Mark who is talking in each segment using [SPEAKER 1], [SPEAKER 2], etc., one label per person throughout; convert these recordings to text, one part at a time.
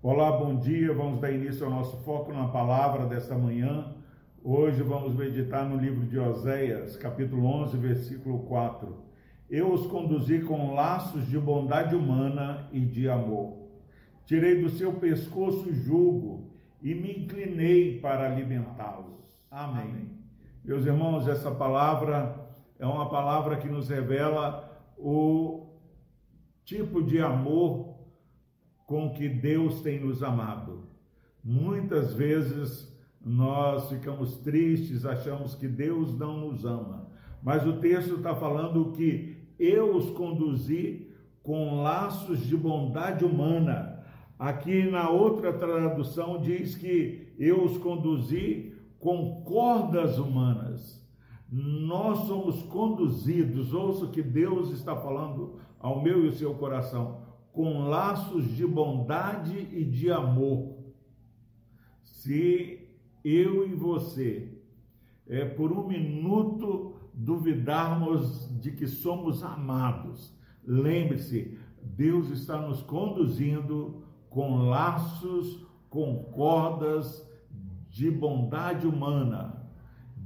[SPEAKER 1] Olá, bom dia. Vamos dar início ao nosso foco na palavra desta manhã. Hoje vamos meditar no livro de Oséias, capítulo 11, versículo 4. Eu os conduzi com laços de bondade humana e de amor. Tirei do seu pescoço o jugo e me inclinei para alimentá-los. Amém. Amém. Meus irmãos, essa palavra é uma palavra que nos revela o tipo de amor com que Deus tem nos amado. Muitas vezes nós ficamos tristes, achamos que Deus não nos ama, mas o texto está falando que eu os conduzi com laços de bondade humana. Aqui na outra tradução diz que eu os conduzi com cordas humanas. Nós somos conduzidos, ouça o que Deus está falando ao meu e ao seu coração, com laços de bondade e de amor. Se eu e você, é, por um minuto, duvidarmos de que somos amados, lembre-se, Deus está nos conduzindo com laços, com cordas de bondade humana,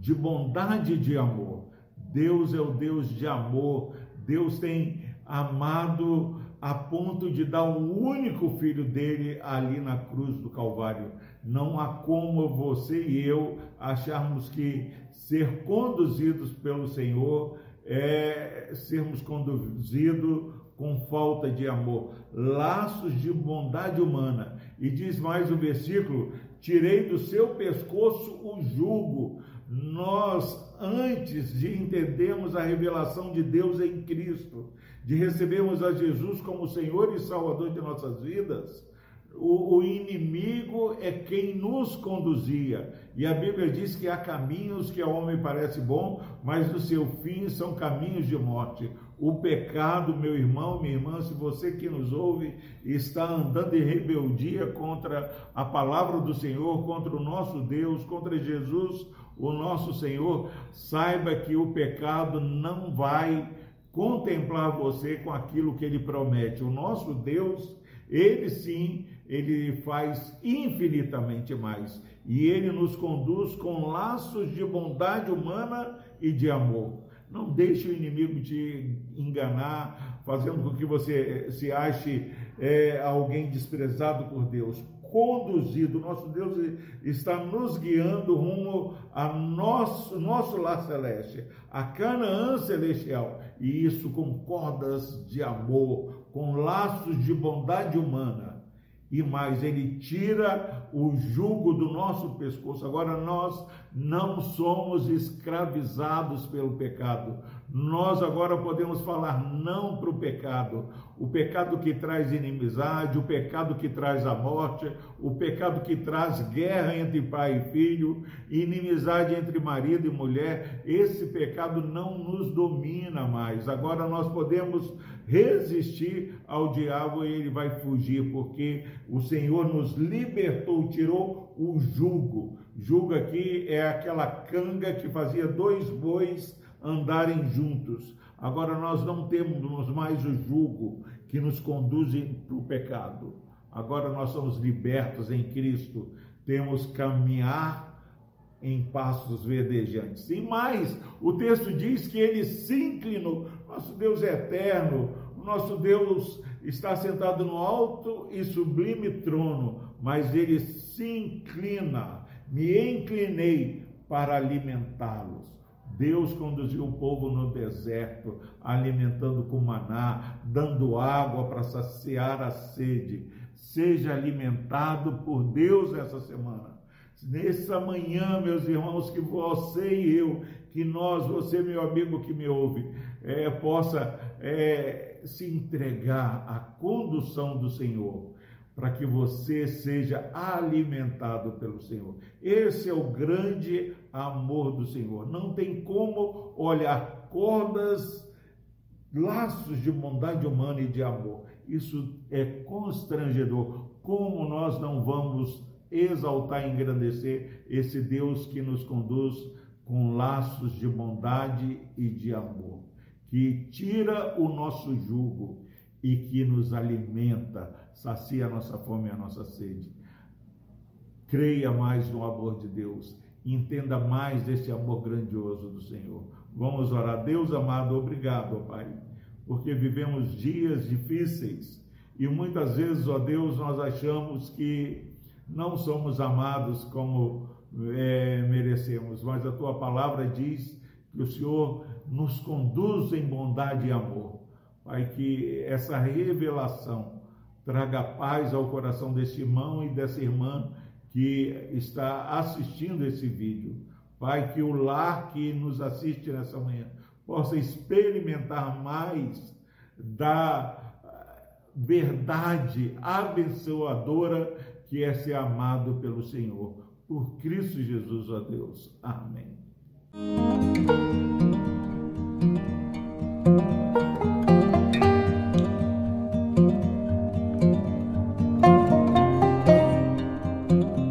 [SPEAKER 1] de bondade e de amor. Deus é o Deus de amor. Deus tem amado a ponto de dar o único filho dele ali na cruz do Calvário. Não há como você e eu acharmos que ser conduzidos pelo Senhor é sermos conduzidos com falta de amor, laços de bondade humana. E diz mais o versículo: tirei do seu pescoço o jugo. Nós, antes de entendermos a revelação de Deus em Cristo, de recebermos a Jesus como Senhor e Salvador de nossas vidas, o, o, inimigo é quem nos conduzia. E a Bíblia diz que há caminhos que ao homem parece bom, mas no seu fim são caminhos de morte. O pecado, meu irmão, minha irmã, se você que nos ouve está andando em rebeldia contra a palavra do Senhor, contra o nosso Deus, contra Jesus, o nosso Senhor, saiba que o pecado não vai contemplar você com aquilo que ele promete. O nosso Deus, ele sim, ele faz infinitamente mais. E ele nos conduz com laços de bondade humana e de amor. Não deixe o inimigo te enganar, fazendo com que você se ache é, alguém desprezado por Deus conduzido, nosso Deus está nos guiando rumo a nosso, nosso lar celeste, a Canaã celestial, e isso com cordas de amor, com laços de bondade humana e mais, ele tira o jugo do nosso pescoço. Agora nós não somos escravizados pelo pecado. Nós agora podemos falar não para o pecado. O pecado que traz inimizade, o pecado que traz a morte, o pecado que traz guerra entre pai e filho, inimizade entre marido e mulher. Esse pecado não nos domina mais. Agora nós podemos resistir ao diabo e ele vai fugir, porque o Senhor nos libertou, tirou o jugo. Jugo aqui é aquela canga que fazia dois bois andarem juntos. Agora nós não temos mais o jugo que nos conduz para o pecado. Agora nós somos libertos em Cristo. Temos caminhar em passos verdejantes. E mais, o texto diz que ele se inclinou. Nosso Deus é eterno, nosso Deus está sentado no alto e sublime trono, mas ele se inclina. Me inclinei para alimentá-los. Deus conduziu o povo no deserto, alimentando com maná, dando água para saciar a sede. Seja alimentado por Deus essa semana. Nessa manhã, meus irmãos, que você e eu, que nós, você, meu amigo que me ouve, é, possa é, se entregar à condução do Senhor, para que você seja alimentado pelo Senhor. Esse é o grande amor do Senhor. Não tem como olhar cordas, laços de bondade humana e de amor. Isso é constrangedor. Como nós não vamos exaltar e engrandecer esse Deus que nos conduz com laços de bondade e de amor. que tira o nosso jugo e que nos alimenta, sacia a nossa fome e a nossa sede. Creia mais no amor de Deus, entenda mais desse amor grandioso do Senhor. Vamos orar. Deus amado, obrigado, Pai, porque vivemos dias difíceis e muitas vezes, ó Deus, nós achamos que não somos amados como é, merecemos, mas a tua palavra diz que o Senhor nos conduz em bondade e amor. Pai, que essa revelação traga paz ao coração desse irmão e dessa irmã que está assistindo esse vídeo. Pai, que o lar que nos assiste nessa manhã possa experimentar mais da verdade abençoadora que é ser amado pelo Senhor. Por Cristo Jesus, ó Deus. Amém.